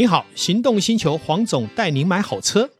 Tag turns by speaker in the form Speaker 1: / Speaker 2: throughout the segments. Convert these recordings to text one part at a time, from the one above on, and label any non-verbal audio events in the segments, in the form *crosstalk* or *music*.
Speaker 1: 你好，行动星球黄总带您买好车。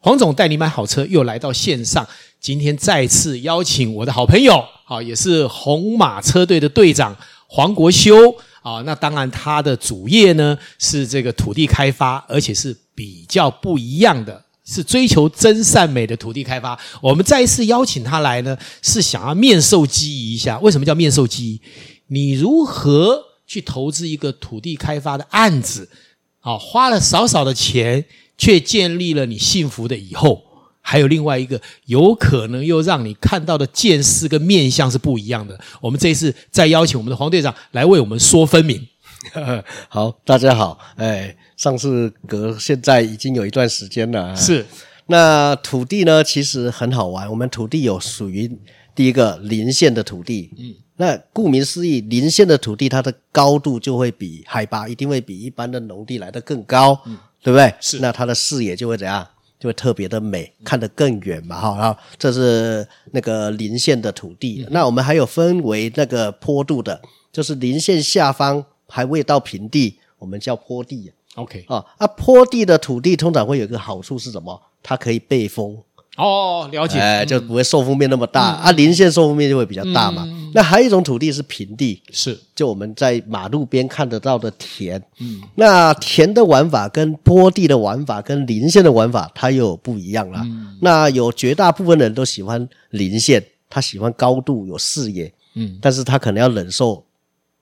Speaker 1: 黄总带你买好车，又来到线上。今天再次邀请我的好朋友，啊，也是红马车队的队长黄国修啊。那当然，他的主业呢是这个土地开发，而且是比较不一样的。是追求真善美的土地开发。我们再一次邀请他来呢，是想要面授机宜一下。为什么叫面授机宜？你如何去投资一个土地开发的案子？啊，花了少少的钱，却建立了你幸福的以后。还有另外一个，有可能又让你看到的见识跟面相是不一样的。我们这一次再邀请我们的黄队长来为我们说分明。*laughs*
Speaker 2: 好，大家好，哎，上次隔现在已经有一段时间了。
Speaker 1: 是，
Speaker 2: 那土地呢，其实很好玩。我们土地有属于第一个邻县的土地，嗯，那顾名思义，邻县的土地它的高度就会比海拔一定会比一般的农地来得更高，嗯，对不对？
Speaker 1: 是，
Speaker 2: 那它的视野就会怎样？就会特别的美，看得更远嘛，哈。然后这是那个邻县的土地，嗯，那我们还有分为那个坡度的，就是邻县下方。还未到平地，我们叫坡地。
Speaker 1: OK
Speaker 2: 啊，啊，坡地的土地通常会有一个好处是什么？它可以背风。
Speaker 1: 哦，了解。
Speaker 2: 哎，就不会受风面那么大。嗯、啊，零线受风面就会比较大嘛。嗯、那还有一种土地是平地，
Speaker 1: 是
Speaker 2: 就我们在马路边看得到的田。嗯，那田的玩法跟坡地的玩法跟零线的玩法，它又不一样了。嗯、那有绝大部分人都喜欢零线，他喜欢高度有视野。嗯，但是他可能要忍受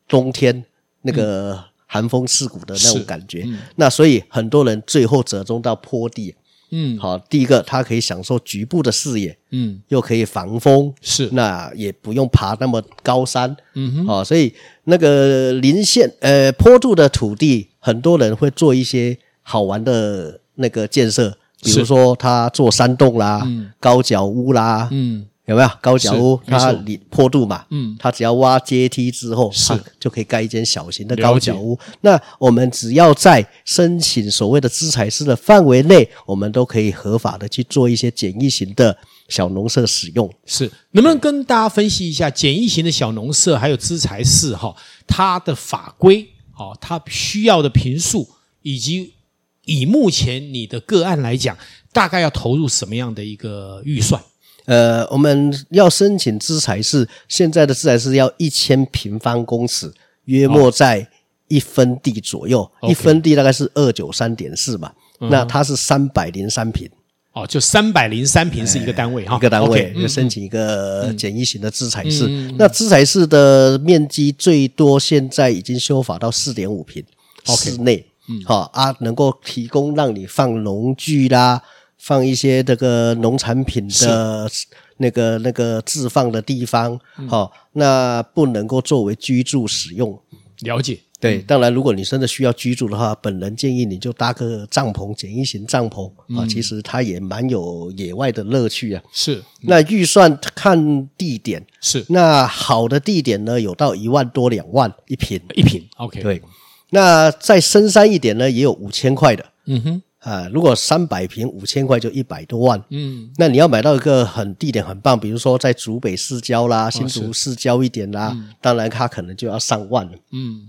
Speaker 2: 冬天。那个寒风刺骨的那种感觉，嗯、那所以很多人最后折中到坡地。嗯，好，第一个他可以享受局部的视野，嗯，又可以防风，是，那也不用爬那么高山，嗯哼，好，所以那个邻县呃坡度的土地，很多人会做一些好玩的那个建设，比如说他做山洞啦，嗯、高脚屋啦，嗯。有没有高脚屋？它里坡度嘛，嗯，它只要挖阶梯之后，是就可以盖一间小型的高脚屋。那我们只要在申请所谓的资材室的范围内，我们都可以合法的去做一些简易型的小农舍使用。
Speaker 1: 是，能不能跟大家分析一下简易型的小农舍还有资材室哈？它的法规哦，它需要的平数，以及以目前你的个案来讲，大概要投入什么样的一个预算？
Speaker 2: 呃，我们要申请资材室，现在的资材室要一千平方公尺，约莫在一分地左右，哦、一分地大概是二九三点四吧，嗯、那它是三百零三平，
Speaker 1: 哦，就三百零三平是一个单位哈，
Speaker 2: 一个单位就申请一个简易型的资材室。那资材室的面积最多现在已经修法到四点五平，室内，嗯，好啊，能够提供让你放农具啦。放一些这个农产品的那个那个置放的地方，好，那不能够作为居住使用。
Speaker 1: 了解，
Speaker 2: 对，当然，如果你真的需要居住的话，本人建议你就搭个帐篷，简易型帐篷啊，其实它也蛮有野外的乐趣啊。
Speaker 1: 是，
Speaker 2: 那预算看地点。
Speaker 1: 是，
Speaker 2: 那好的地点呢，有到一万多两万一平，
Speaker 1: 一平。OK，
Speaker 2: 对，那再深山一点呢，也有五千块的。嗯哼。啊，如果三百平五千块就一百多万，嗯，那你要买到一个很地点很棒，比如说在竹北市郊啦、新竹市郊一点啦，当然它可能就要上万了，嗯。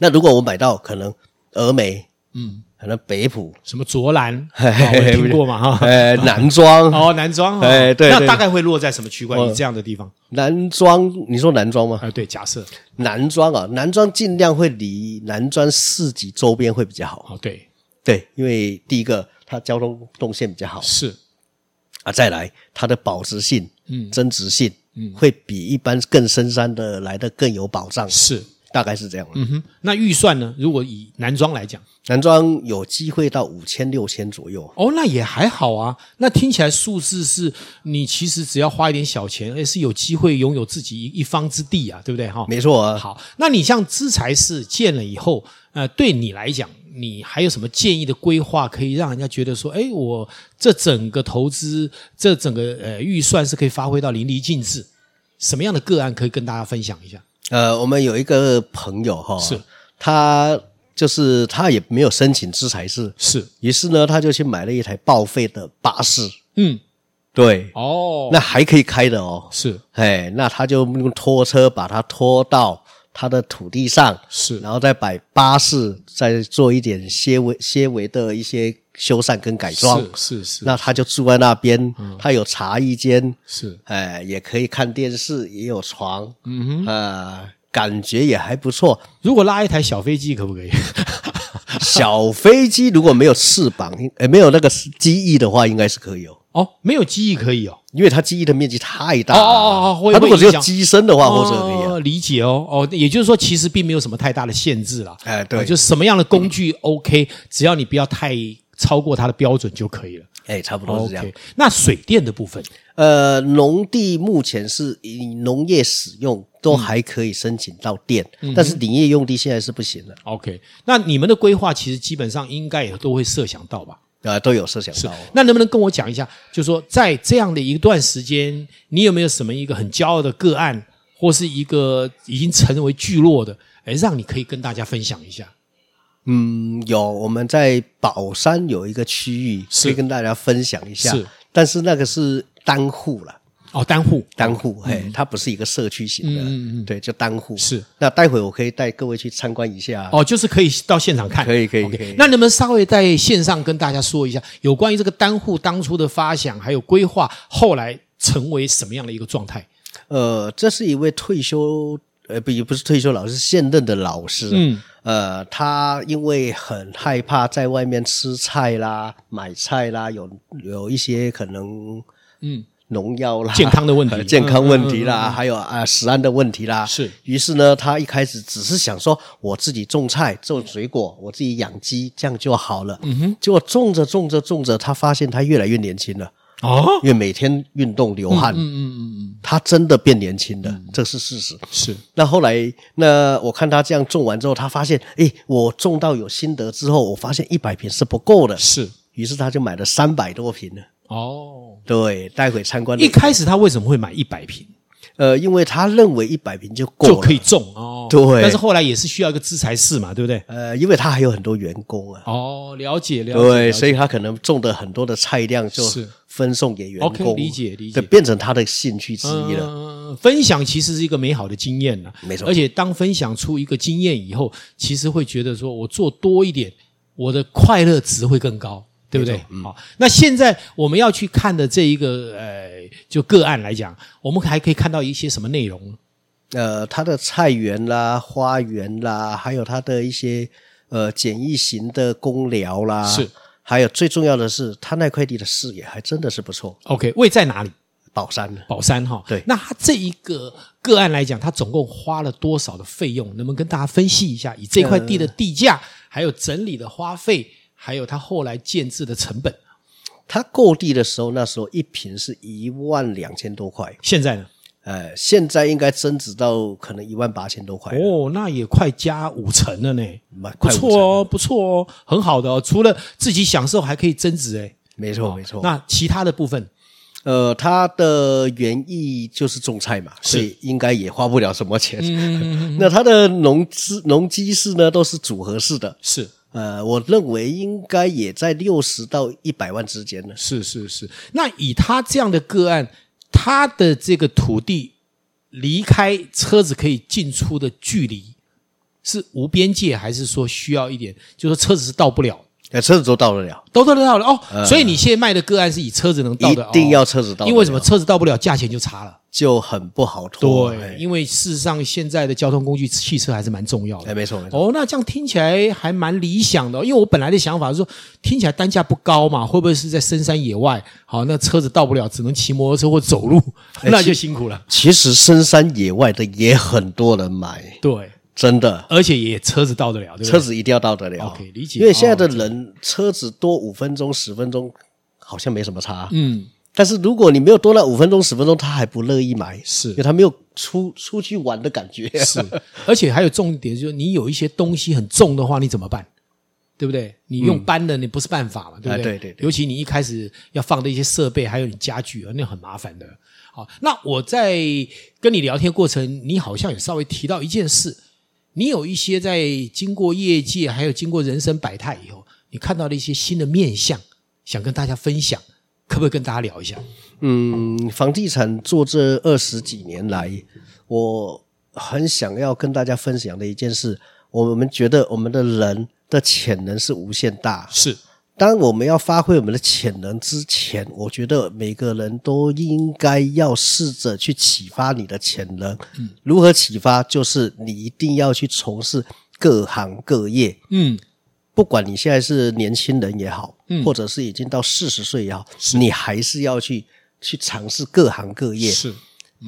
Speaker 2: 那如果我买到可能峨眉，嗯，可能北埔
Speaker 1: 什么卓兰，*laughs* 我听过嘛哈，
Speaker 2: 呃，南庄
Speaker 1: 哦，南庄，
Speaker 2: 哎，对，
Speaker 1: 那大概会落在什么区块？你这样的地方，
Speaker 2: 南庄，你说南庄吗？
Speaker 1: 啊，对，假设
Speaker 2: 南庄啊，南庄尽量会离南庄市集周边会比较好，
Speaker 1: 哦，对。
Speaker 2: 对，因为第一个它交通动线比较好，
Speaker 1: 是
Speaker 2: 啊，再来它的保值性、嗯，增值性，嗯，会比一般更深山的来的更有保障，
Speaker 1: 是，
Speaker 2: 大概是这样。
Speaker 1: 嗯哼，那预算呢？如果以南庄来讲，
Speaker 2: 南庄有机会到五千六千左右，
Speaker 1: 哦，那也还好啊。那听起来数字是你其实只要花一点小钱，也是有机会拥有自己一一方之地啊，对不对？哈，
Speaker 2: 没错啊。
Speaker 1: 好，那你像资材室建了以后，呃，对你来讲。你还有什么建议的规划，可以让人家觉得说，哎，我这整个投资，这整个呃预算是可以发挥到淋漓尽致？什么样的个案可以跟大家分享一下？
Speaker 2: 呃，我们有一个朋友哈，是。他就是他也没有申请制裁制，是，于是呢他就去买了一台报废的巴士，嗯，对，
Speaker 1: 哦，
Speaker 2: 那还可以开的哦。
Speaker 1: 是，
Speaker 2: 哎，那他就用拖车把它拖到他的土地上，
Speaker 1: 是，
Speaker 2: 然后再摆巴士，再做一点些微些微的一些修缮跟改装。
Speaker 1: 是是是。
Speaker 2: 那他就住在那边，嗯、他有茶艺间，
Speaker 1: 是，
Speaker 2: 哎，也可以看电视，也有床，
Speaker 1: 嗯哼，
Speaker 2: 啊、呃，感觉也还不错。
Speaker 1: 如果拉一台小飞机，可不可以？*laughs* *laughs*
Speaker 2: 小飞机如果没有翅膀，诶没有那个机翼的话，应该是可以哦。
Speaker 1: 哦，没有机翼可以哦，
Speaker 2: 因为它机翼的面积太大了。
Speaker 1: 哦哦哦，
Speaker 2: 它如果只有机身的话，或者可以、啊、
Speaker 1: 理解哦。哦，也就是说，其实并没有什么太大的限制啦。
Speaker 2: 哎，对，
Speaker 1: 哦、就什么样的工具 OK，、嗯、只要你不要太超过它的标准就可以了。
Speaker 2: 哎，差不多是这样。
Speaker 1: Okay, 那水电的部分，
Speaker 2: 呃，农地目前是以农业使用，都还可以申请到电，嗯、但是林业用地现在是不行了。
Speaker 1: OK，那你们的规划其实基本上应该也都会设想到吧？
Speaker 2: 啊，都有设想到。
Speaker 1: 那能不能跟我讲一下，就是说在这样的一段时间，你有没有什么一个很骄傲的个案，或是一个已经成为聚落的，哎，让你可以跟大家分享一下？
Speaker 2: 嗯，有，我们在宝山有一个区域，可以跟大家分享一下。是，但是那个是单户了。
Speaker 1: 哦，单户，
Speaker 2: 单户，嘿，嗯、它不是一个社区型的，嗯嗯嗯，对，就单户。
Speaker 1: 是，
Speaker 2: 那待会我可以带各位去参观一下。
Speaker 1: 哦，就是可以到现场看。
Speaker 2: 可以，可以
Speaker 1: ，okay,
Speaker 2: 可以。
Speaker 1: 那能不能稍微在线上跟大家说一下，有关于这个单户当初的发想，还有规划，后来成为什么样的一个状态？
Speaker 2: 呃，这是一位退休，呃，不，也不是退休老师，现任的老师。嗯。呃，他因为很害怕在外面吃菜啦、买菜啦，有有一些可能，嗯。农药啦，
Speaker 1: 健康的问题，*laughs*
Speaker 2: 健康问题啦，嗯嗯嗯嗯、还有啊，食安的问题啦。
Speaker 1: 是。
Speaker 2: 于是呢，他一开始只是想说，我自己种菜、种水果，我自己养鸡，这样就好了。嗯哼。结果种着种着种着，他发现他越来越年轻了。哦。因为每天运动流汗。嗯嗯嗯嗯。他真的变年轻了，嗯、这是事实。
Speaker 1: 是。
Speaker 2: 那后来，那我看他这样种完之后，他发现，诶，我种到有心得之后，我发现一百瓶是不够的。
Speaker 1: 是。
Speaker 2: 于是他就买了三百多瓶了。
Speaker 1: 哦，
Speaker 2: 对，待会参观。
Speaker 1: 一开始他为什么会买一百坪？
Speaker 2: 呃，因为他认为一百瓶就够了，
Speaker 1: 就可以种哦。
Speaker 2: 对，
Speaker 1: 但是后来也是需要一个资材室嘛，对不对？
Speaker 2: 呃，因为他还有很多员工啊。
Speaker 1: 哦，了解了解。
Speaker 2: 对，所以他可能种的很多的菜量就是分送给员工。
Speaker 1: OK，理解理解，
Speaker 2: 变成他的兴趣之一了。
Speaker 1: 嗯，分享其实是一个美好的经验了，
Speaker 2: 没错。
Speaker 1: 而且当分享出一个经验以后，其实会觉得说我做多一点，我的快乐值会更高。对不对？好、嗯哦，那现在我们要去看的这一个呃，就个案来讲，我们还可以看到一些什么内容？
Speaker 2: 呃，它的菜园啦、花园啦，还有它的一些呃简易型的公寮啦，
Speaker 1: 是。
Speaker 2: 还有最重要的是，它那块地的视野还真的是不错。
Speaker 1: OK，位在哪里？
Speaker 2: 宝山。
Speaker 1: 宝山哈、哦。
Speaker 2: 对。
Speaker 1: 那它这一个个案来讲，它总共花了多少的费用？能不能跟大家分析一下？以这块地的地价，呃、还有整理的花费。还有他后来建置的成本，
Speaker 2: 他购地的时候，那时候一平是一万两千多块。
Speaker 1: 现在呢？
Speaker 2: 呃，现在应该增值到可能一万八千多块。
Speaker 1: 哦，那也快加五成了呢。不错哦，不错哦，很好的哦。除了自己享受，还可以增值哎。
Speaker 2: 没错，没错。
Speaker 1: 那其他的部分，
Speaker 2: 呃，它的原意就是种菜嘛，所以应该也花不了什么钱。嗯，*laughs* 那它的农资农机室呢，都是组合式的。
Speaker 1: 是。
Speaker 2: 呃，我认为应该也在六十到一百万之间呢。
Speaker 1: 是是是，那以他这样的个案，他的这个土地离开车子可以进出的距离是无边界，还是说需要一点？就是说车子是到不了？
Speaker 2: 哎，车子都到得了，
Speaker 1: 都到得了哦。呃、所以你现在卖的个案是以车子能到的，
Speaker 2: 一定要车子到，
Speaker 1: 因为什么？车子到不了，价钱就差了。
Speaker 2: 就很不好拖，
Speaker 1: 对，因为事实上现在的交通工具汽车还是蛮重要的。
Speaker 2: 哎，没错没错。
Speaker 1: 哦，那这样听起来还蛮理想的，因为我本来的想法是说，听起来单价不高嘛，会不会是在深山野外？好，那车子到不了，只能骑摩托车或走路，*laughs* *laughs* 那就辛苦了。
Speaker 2: 其实深山野外的也很多人买，
Speaker 1: 对，
Speaker 2: 真的，
Speaker 1: 而且也车子到得了，对对？
Speaker 2: 车子一定要到得了。
Speaker 1: OK，理解。
Speaker 2: 因为现在的人车子多五分钟、十分钟，好像没什么差。嗯。但是如果你没有多那五分钟十分钟，他还不乐意买，
Speaker 1: 是
Speaker 2: 因为他没有出出去玩的感觉。
Speaker 1: 是，*laughs* 而且还有重点就是，你有一些东西很重的话，你怎么办？对不对？你用搬的，你不是办法嘛？对不对？
Speaker 2: 对对对。
Speaker 1: 尤其你一开始要放的一些设备，还有你家具啊，那很麻烦的。好，那我在跟你聊天过程，你好像也稍微提到一件事，你有一些在经过业界，还有经过人生百态以后，你看到了一些新的面相，想跟大家分享。可不可以跟大家聊一下？
Speaker 2: 嗯，房地产做这二十几年来，我很想要跟大家分享的一件事，我们觉得我们的人的潜能是无限大。
Speaker 1: 是，
Speaker 2: 当我们要发挥我们的潜能之前，我觉得每个人都应该要试着去启发你的潜能。嗯，如何启发？就是你一定要去从事各行各业。嗯。不管你现在是年轻人也好，嗯，或者是已经到四十岁也好，你还是要去去尝试各行各业。是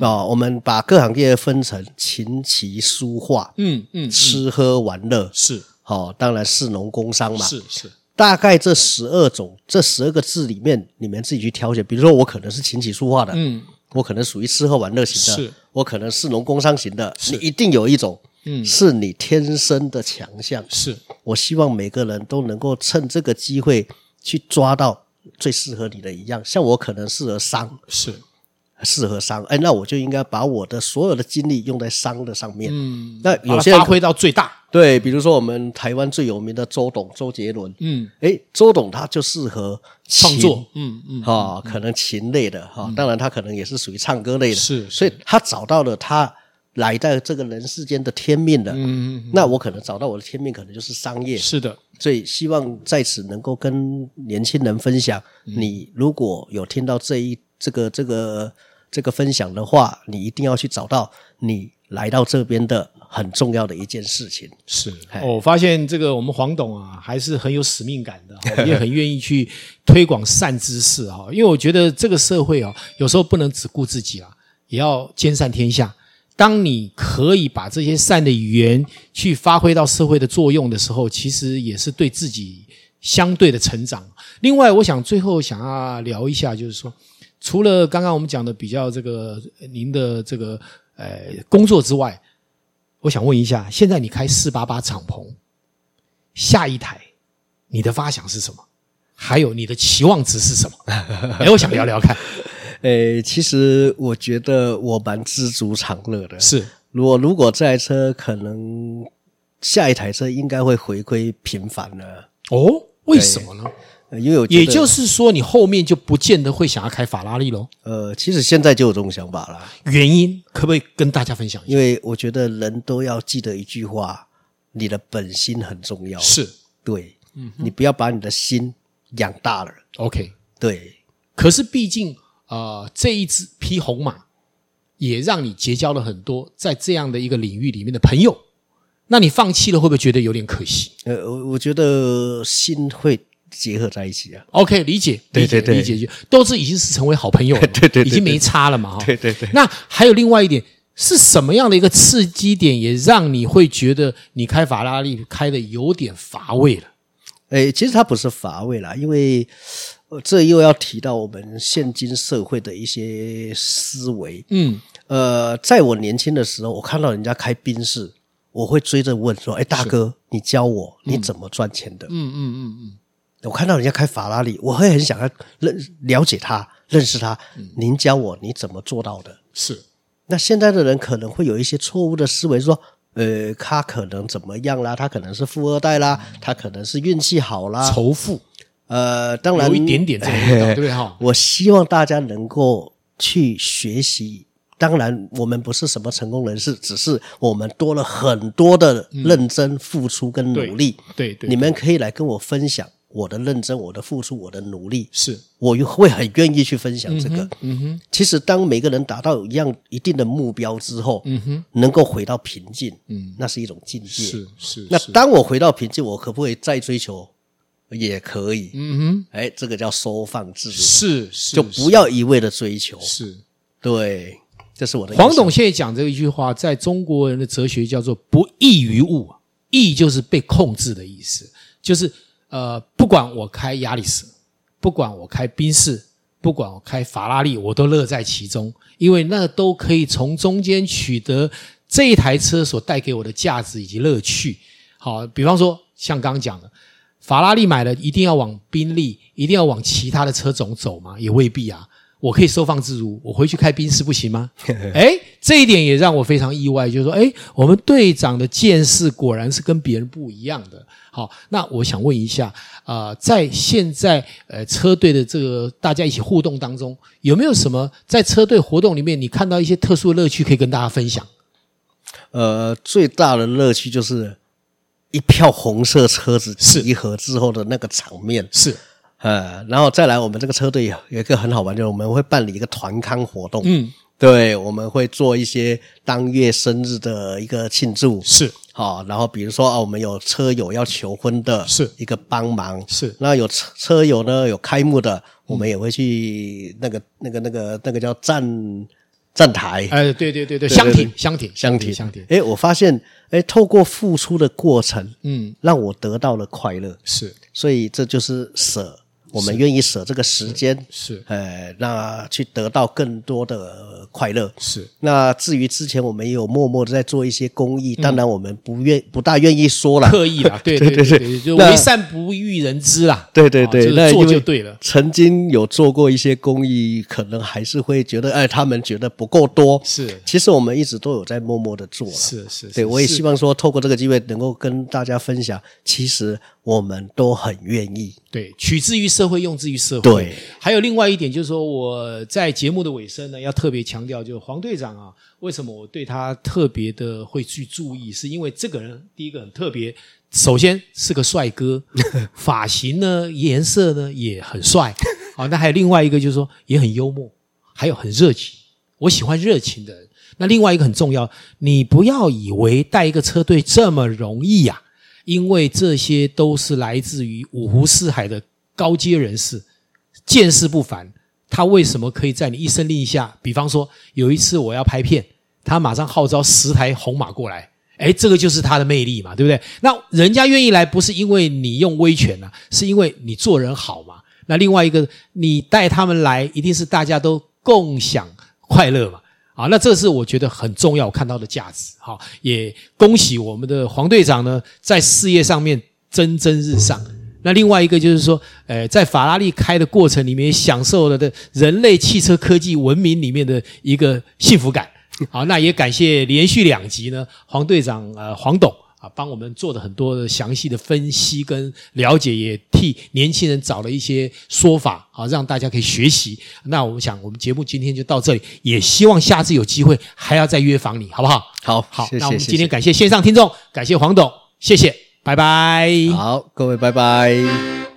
Speaker 2: 哦，我们把各行各业分成琴棋书画，嗯嗯，吃喝玩乐是。好、哦，当然士农工商嘛，是是。大概这十二种，这十二个字里面，你们自己去挑选。比如说，我可能是琴棋书画的，嗯，我可能属于吃喝玩乐型的，是。我可能是农工商型的，你一定有一种。嗯，是你天生的强项。是，我希望每个人都能够趁这个机会去抓到最适合你的一样。像我可能适合商，是适合商。哎，那我就应该把我的所有的精力用在商的上面。嗯，那有些人
Speaker 1: 发挥到最大。
Speaker 2: 对，比如说我们台湾最有名的周董周杰伦。嗯，哎，周董他就适合
Speaker 1: 创作。嗯嗯，
Speaker 2: 哈、哦，可能琴类的哈、嗯，当然他可能也是属于唱歌类的。是，所以他找到了他。来到这个人世间的天命的，嗯嗯，那我可能找到我的天命，可能就是商业。是的，所以希望在此能够跟年轻人分享，你如果有听到这一这个这个这个分享的话，你一定要去找到你来到这边的很重要的一件事情。是，
Speaker 1: 我发现这个我们黄董啊，还是很有使命感的，也很愿意去推广善知识哈。因为我觉得这个社会啊，有时候不能只顾自己啊，也要兼善天下。当你可以把这些善的语言去发挥到社会的作用的时候，其实也是对自己相对的成长。另外，我想最后想要聊一下，就是说，除了刚刚我们讲的比较这个您的这个呃工作之外，我想问一下，现在你开四八八敞篷，下一台你的发想是什么？还有你的期望值是什么？*laughs* 哎，我想聊聊看。
Speaker 2: 诶，其实我觉得我蛮知足常乐的。是，我如果这台车可能下一台车应该会回归平凡了。
Speaker 1: 哦，为什么呢？
Speaker 2: 因为
Speaker 1: 也就是说，你后面就不见得会想要开法拉利喽。
Speaker 2: 呃，其实现在就有这种想法了。
Speaker 1: 原因可不可以跟大家分享一下？
Speaker 2: 因为我觉得人都要记得一句话：你的本心很重要。是，对，嗯，你不要把你的心养大了。
Speaker 1: OK，
Speaker 2: 对。
Speaker 1: 可是毕竟。呃，这一只匹红马也让你结交了很多在这样的一个领域里面的朋友。那你放弃了，会不会觉得有点可惜？
Speaker 2: 呃，我我觉得心会结合在一起啊。
Speaker 1: OK，理解，理解，理解，就都是已经是成为好朋友了，对对对，已经没差了嘛。
Speaker 2: 对对对。
Speaker 1: 那还有另外一点，是什么样的一个刺激点，也让你会觉得你开法拉利开的有点乏味了？
Speaker 2: 诶，其实它不是乏味啦，因为。这又要提到我们现今社会的一些思维。嗯，呃，在我年轻的时候，我看到人家开宾士，我会追着问说：“哎，大哥，你教我你怎么赚钱的？”嗯嗯嗯嗯。我看到人家开法拉利，我会很想要认了解他，认识他。您教我你怎么做到的？是。那现在的人可能会有一些错误的思维，说：“呃，他可能怎么样啦？他可能是富二代啦，他可能是运气好啦，
Speaker 1: 仇富。”
Speaker 2: 呃，当然
Speaker 1: 有一点点这个味道，*laughs* 对不对哈？
Speaker 2: 我希望大家能够去学习。当然，我们不是什么成功人士，只是我们多了很多的认真付出跟努力。
Speaker 1: 嗯、对对，对，
Speaker 2: 你们可以来跟我分享我的认真、我的付出、我的努力。
Speaker 1: 是，
Speaker 2: 我会很愿意去分享这个。嗯哼，
Speaker 1: 嗯哼。
Speaker 2: 其实，当每个人达到一样一定的目标之后，嗯哼，能够回到平静，嗯，那是一种境界。
Speaker 1: 是是。
Speaker 2: 那当我回到平静，我可不可以再追求？也可以，嗯哼，哎，这个叫收放自如，
Speaker 1: 是是，
Speaker 2: 就不要一味的追求，
Speaker 1: 是，
Speaker 2: 对，这是我的。
Speaker 1: 黄董现在讲这一句话，在中国人的哲学叫做“不役于物”，役就是被控制的意思，就是呃，不管我开亚里斯，不管我开宾士，不管我开法拉利，我都乐在其中，因为那都可以从中间取得这一台车所带给我的价值以及乐趣。好，比方说像刚刚讲的。法拉利买了，一定要往宾利，一定要往其他的车种走吗？也未必啊。我可以收放自如，我回去开宾士不行吗？*laughs* 哎，这一点也让我非常意外，就是说，哎，我们队长的见识果然是跟别人不一样的。好，那我想问一下，啊、呃，在现在呃车队的这个大家一起互动当中，有没有什么在车队活动里面你看到一些特殊的乐趣可以跟大家分享？
Speaker 2: 呃，最大的乐趣就是一票红色车子集合之后的那个场面
Speaker 1: 是。
Speaker 2: 呃，然后再来，我们这个车队有一个很好玩，就是我们会办理一个团康活动。
Speaker 1: 嗯，
Speaker 2: 对，我们会做一些当月生日的一个庆祝。
Speaker 1: 是，
Speaker 2: 好，然后比如说啊，我们有车友要求婚的，
Speaker 1: 是
Speaker 2: 一个帮忙。
Speaker 1: 是，
Speaker 2: 那有车车友呢有开幕的，我们也会去那个那个那个那个叫站站台。
Speaker 1: 哎，对对对对，箱体箱体
Speaker 2: 箱体
Speaker 1: 箱体。
Speaker 2: 哎，我发现，哎，透过付出的过程，
Speaker 1: 嗯，
Speaker 2: 让我得到了快乐。
Speaker 1: 是，
Speaker 2: 所以这就是舍。我们愿意舍这个时间，
Speaker 1: 是，
Speaker 2: 呃，那去得到更多的快乐。
Speaker 1: 是。
Speaker 2: 那至于之前我们也有默默的在做一些公益，当然我们不愿不大愿意说了，
Speaker 1: 刻意啦，*laughs* 对对对对，就为善不欲人知啦。
Speaker 2: 对对对，
Speaker 1: 那做就对了。
Speaker 2: 曾经有做过一些公益，可能还是会觉得，哎，他们觉得不够多。
Speaker 1: 是。
Speaker 2: 其实我们一直都有在默默的做。
Speaker 1: 是是。
Speaker 2: 对，我也希望说，透过这个机会，能够跟大家分享，其实。我们都很愿意，
Speaker 1: 对，取之于社会，用之于社会。
Speaker 2: 对，
Speaker 1: 还有另外一点就是说，我在节目的尾声呢，要特别强调，就是黄队长啊，为什么我对他特别的会去注意，是因为这个人第一个很特别，首先是个帅哥，*laughs* 发型呢，颜色呢也很帅，好，那还有另外一个就是说也很幽默，还有很热情，我喜欢热情的人。那另外一个很重要，你不要以为带一个车队这么容易呀、啊。因为这些都是来自于五湖四海的高阶人士，见识不凡。他为什么可以在你一声令下？比方说，有一次我要拍片，他马上号召十台红马过来，诶，这个就是他的魅力嘛，对不对？那人家愿意来，不是因为你用威权呐，是因为你做人好嘛。那另外一个，你带他们来，一定是大家都共享快乐嘛。啊，那这是我觉得很重要，看到的价值。好，也恭喜我们的黄队长呢，在事业上面蒸蒸日上。那另外一个就是说，呃，在法拉利开的过程里面，享受了的人类汽车科技文明里面的一个幸福感。好，那也感谢连续两集呢，黄队长呃黄董。帮我们做了很多的详细的分析跟了解，也替年轻人找了一些说法，啊让大家可以学习。那我们想，我们节目今天就到这里，也希望下次有机会还要再约访你，好不好？
Speaker 2: 好，
Speaker 1: 好。
Speaker 2: 谢谢，
Speaker 1: 那我们今天感谢线上听众，感谢黄董，谢谢，拜拜。
Speaker 2: 好，各位拜拜。